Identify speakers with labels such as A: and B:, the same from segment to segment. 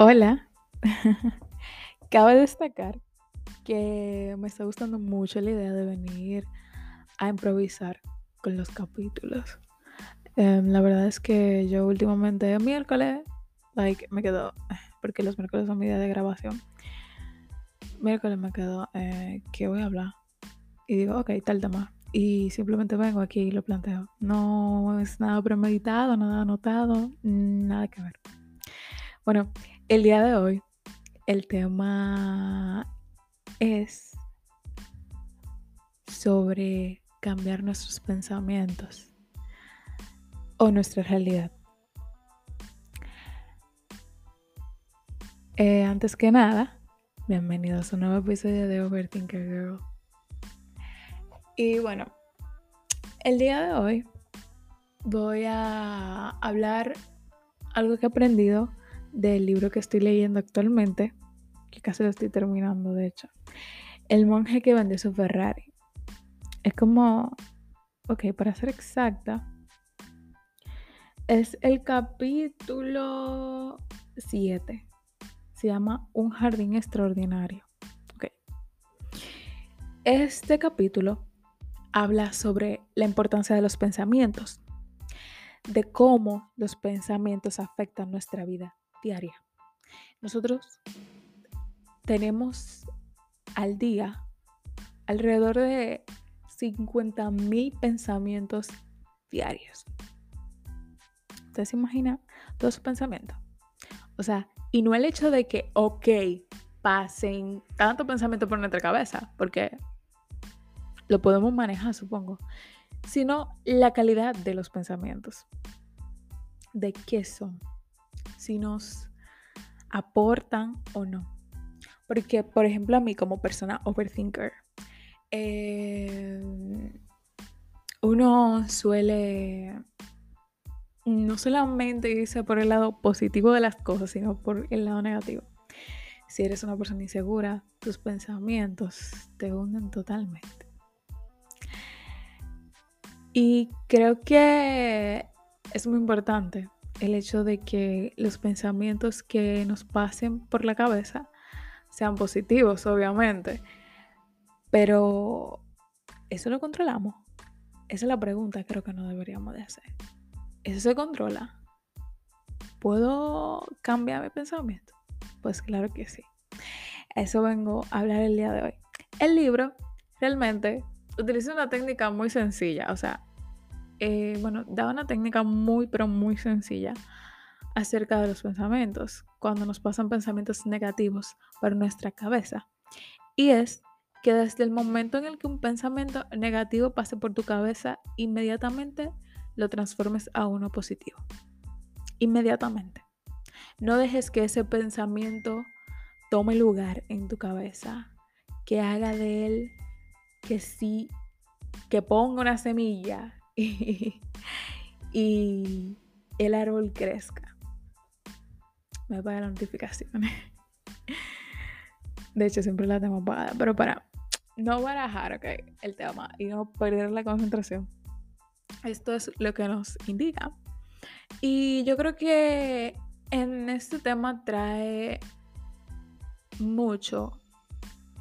A: Hola. Cabe destacar que me está gustando mucho la idea de venir a improvisar con los capítulos. Em, la verdad es que yo últimamente miércoles, like, me quedo, porque los miércoles son mi día de grabación. Miércoles me quedo, eh, ¿qué voy a hablar? Y digo, ok, tal tema. Y simplemente vengo aquí y lo planteo. No es nada premeditado, nada anotado, nada que ver. Bueno, el día de hoy el tema es sobre cambiar nuestros pensamientos o nuestra realidad. Eh, antes que nada, bienvenidos a un nuevo episodio de Overthinker Girl. Y bueno, el día de hoy voy a hablar algo que he aprendido del libro que estoy leyendo actualmente, que casi lo estoy terminando de hecho. El monje que vendió su Ferrari. Es como, ok, para ser exacta, es el capítulo 7. Se llama Un jardín extraordinario. Okay. Este capítulo habla sobre la importancia de los pensamientos, de cómo los pensamientos afectan nuestra vida diaria. Nosotros tenemos al día alrededor de 50 mil pensamientos diarios. ¿Ustedes se imaginan todos esos pensamientos? O sea, y no el hecho de que, ok, pasen tanto pensamiento por nuestra cabeza, porque lo podemos manejar, supongo, sino la calidad de los pensamientos. ¿De qué son? Si nos aportan o no. Porque, por ejemplo, a mí como persona overthinker, eh, uno suele no solamente irse por el lado positivo de las cosas, sino por el lado negativo. Si eres una persona insegura, tus pensamientos te hunden totalmente. Y creo que es muy importante el hecho de que los pensamientos que nos pasen por la cabeza sean positivos, obviamente. Pero, ¿eso lo controlamos? Esa es la pregunta creo que no deberíamos de hacer. ¿Eso se controla? ¿Puedo cambiar mi pensamiento? Pues claro que sí. Eso vengo a hablar el día de hoy. El libro realmente utiliza una técnica muy sencilla, o sea, eh, bueno, da una técnica muy, pero muy sencilla acerca de los pensamientos, cuando nos pasan pensamientos negativos por nuestra cabeza. Y es que desde el momento en el que un pensamiento negativo pase por tu cabeza, inmediatamente lo transformes a uno positivo. Inmediatamente. No dejes que ese pensamiento tome lugar en tu cabeza, que haga de él que sí, que ponga una semilla y, el árbol crezca. Me apaga las notificaciones. De hecho, siempre la tengo apagada. Pero para no barajar el tema y no perder la concentración. Esto es lo que nos indica. Y yo creo que en este tema trae mucho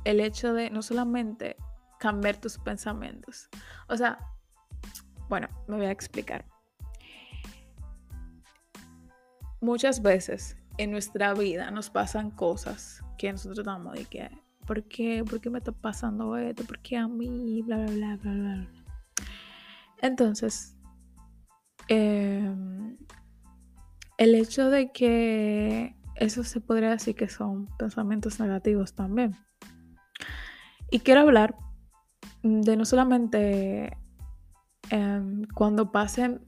A: el hecho de no solamente cambiar tus pensamientos. O sea, bueno, me voy a explicar. Muchas veces en nuestra vida nos pasan cosas que nosotros damos de que, ¿por qué? ¿Por qué me está pasando esto? ¿Por qué a mí? Bla, bla, bla, bla, bla. Entonces, em, el hecho de que eso se podría decir que son pensamientos negativos también. Y quiero hablar de no solamente Em, cuando pasen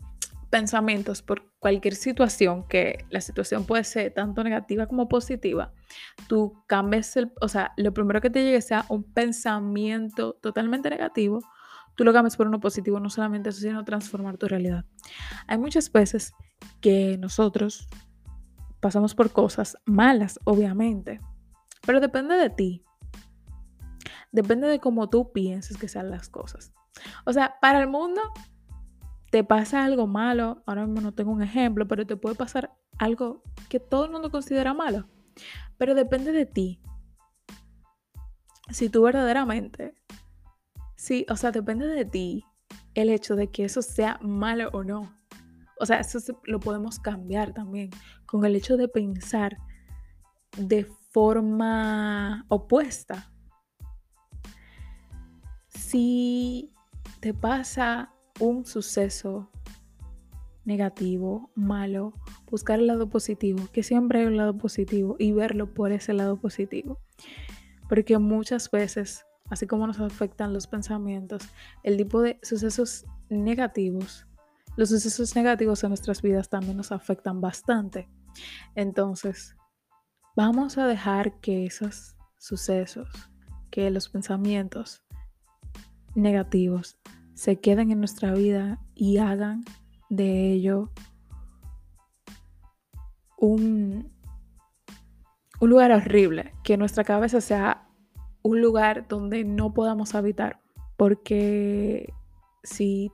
A: pensamientos por cualquier situación, que la situación puede ser tanto negativa como positiva, tú cambies el, o sea, lo primero que te llegue sea un pensamiento totalmente negativo, tú lo cambies por uno positivo, no solamente eso, sino transformar tu realidad. Hay muchas veces que nosotros pasamos por cosas malas, obviamente, pero depende de ti. Depende de cómo tú pienses que sean las cosas. O sea, para el mundo te pasa algo malo, ahora mismo no tengo un ejemplo, pero te puede pasar algo que todo el mundo considera malo. Pero depende de ti. Si tú verdaderamente, sí, o sea, depende de ti el hecho de que eso sea malo o no. O sea, eso lo podemos cambiar también con el hecho de pensar de forma opuesta. Si te pasa un suceso negativo, malo, buscar el lado positivo, que siempre hay un lado positivo y verlo por ese lado positivo. Porque muchas veces, así como nos afectan los pensamientos, el tipo de sucesos negativos, los sucesos negativos en nuestras vidas también nos afectan bastante. Entonces, vamos a dejar que esos sucesos, que los pensamientos negativos se queden en nuestra vida y hagan de ello un, un lugar horrible, que nuestra cabeza sea un lugar donde no podamos habitar, porque si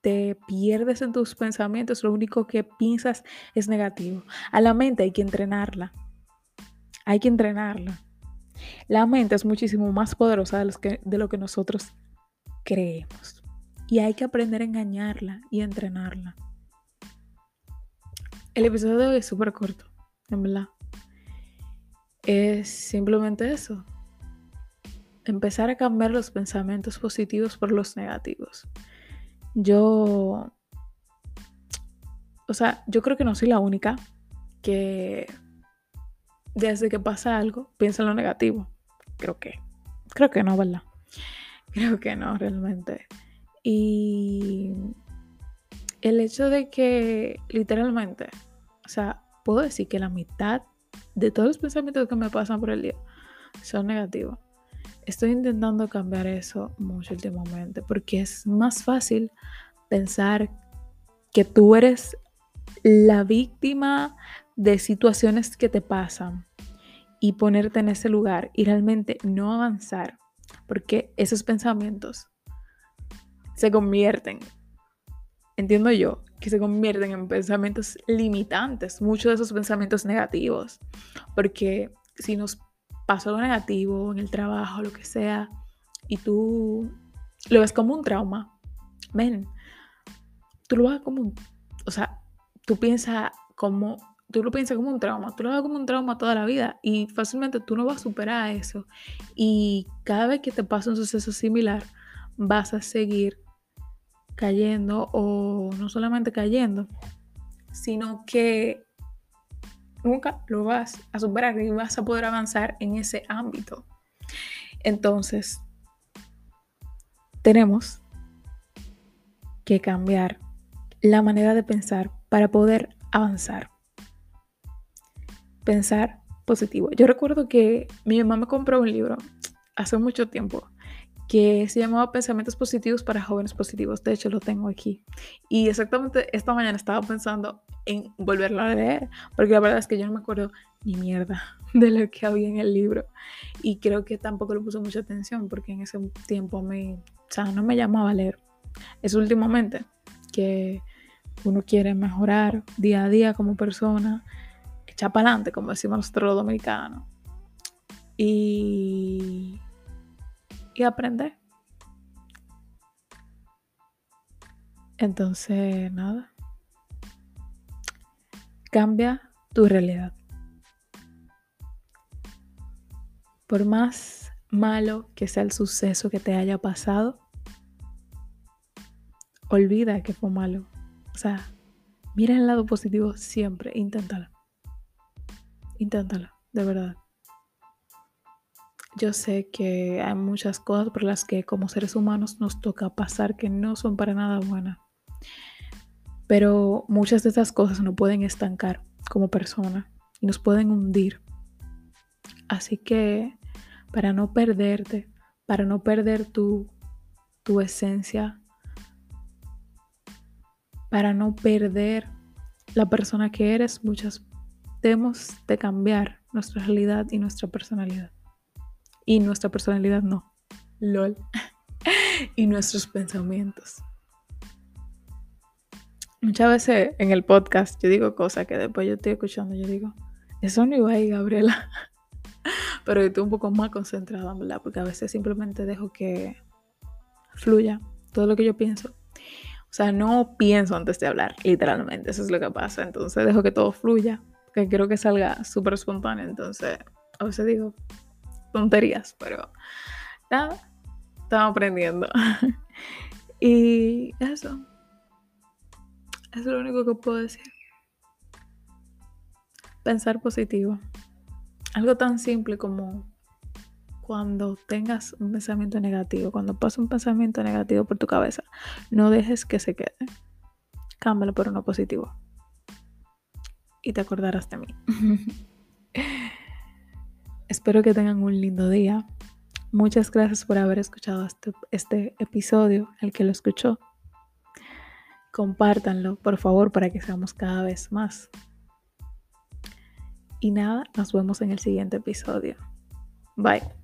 A: te pierdes en tus pensamientos, lo único que piensas es negativo. A la mente hay que entrenarla. Hay que entrenarla. La mente es muchísimo más poderosa de, que, de lo que nosotros creemos. Y hay que aprender a engañarla y entrenarla. El episodio de hoy es súper corto, en verdad. Es simplemente eso. Empezar a cambiar los pensamientos positivos por los negativos. Yo, o sea, yo creo que no soy la única que desde que pasa algo piensa en lo negativo. Creo que, creo que no, ¿verdad? Creo que no, realmente. Y el hecho de que literalmente, o sea, puedo decir que la mitad de todos los pensamientos que me pasan por el día son negativos. Estoy intentando cambiar eso mucho últimamente porque es más fácil pensar que tú eres la víctima de situaciones que te pasan y ponerte en ese lugar y realmente no avanzar porque esos pensamientos se convierten, entiendo yo, que se convierten en pensamientos limitantes, muchos de esos pensamientos negativos, porque si nos pasó algo negativo en el trabajo, lo que sea, y tú lo ves como un trauma, ven, tú lo ves como un, o sea, tú piensas como, tú lo piensas como un trauma, tú lo ves como un trauma toda la vida y fácilmente tú no vas a superar eso. Y cada vez que te pasa un suceso similar, vas a seguir cayendo o no solamente cayendo, sino que nunca lo vas a superar y vas a poder avanzar en ese ámbito. Entonces, tenemos que cambiar la manera de pensar para poder avanzar. Pensar positivo. Yo recuerdo que mi mamá me compró un libro hace mucho tiempo que se llamaba Pensamientos Positivos para Jóvenes Positivos. De hecho, lo tengo aquí. Y exactamente esta mañana estaba pensando en volverlo a leer, porque la verdad es que yo no me acuerdo ni mierda de lo que había en el libro. Y creo que tampoco le puse mucha atención, porque en ese tiempo me, o sea, no me llamaba a leer. Es últimamente que uno quiere mejorar día a día como persona, echar como decimos nosotros los dominicanos. Y y aprender. Entonces, nada. Cambia tu realidad. Por más malo que sea el suceso que te haya pasado, olvida que fue malo. O sea, mira el lado positivo siempre, inténtalo. Inténtalo, de verdad yo sé que hay muchas cosas por las que como seres humanos nos toca pasar que no son para nada buenas. Pero muchas de esas cosas nos pueden estancar como persona y nos pueden hundir. Así que para no perderte, para no perder tu, tu esencia, para no perder la persona que eres, muchas debemos de cambiar nuestra realidad y nuestra personalidad y nuestra personalidad no. LOL. y nuestros pensamientos. Muchas veces en el podcast yo digo cosas que después yo estoy escuchando, yo digo, Eso no iba ahí, Gabriela. Pero estoy un poco más concentrada, ¿verdad? Porque a veces simplemente dejo que fluya todo lo que yo pienso. O sea, no pienso antes de hablar, literalmente. Eso es lo que pasa. Entonces dejo que todo fluya. Que quiero que salga súper espontáneo. Entonces, a veces digo tonterías, pero nada, estamos aprendiendo. y eso. Es lo único que puedo decir. Pensar positivo. Algo tan simple como cuando tengas un pensamiento negativo, cuando pase un pensamiento negativo por tu cabeza, no dejes que se quede. Cámbialo por uno positivo. Y te acordarás de mí. Espero que tengan un lindo día. Muchas gracias por haber escuchado este, este episodio, el que lo escuchó. Compártanlo, por favor, para que seamos cada vez más. Y nada, nos vemos en el siguiente episodio. Bye.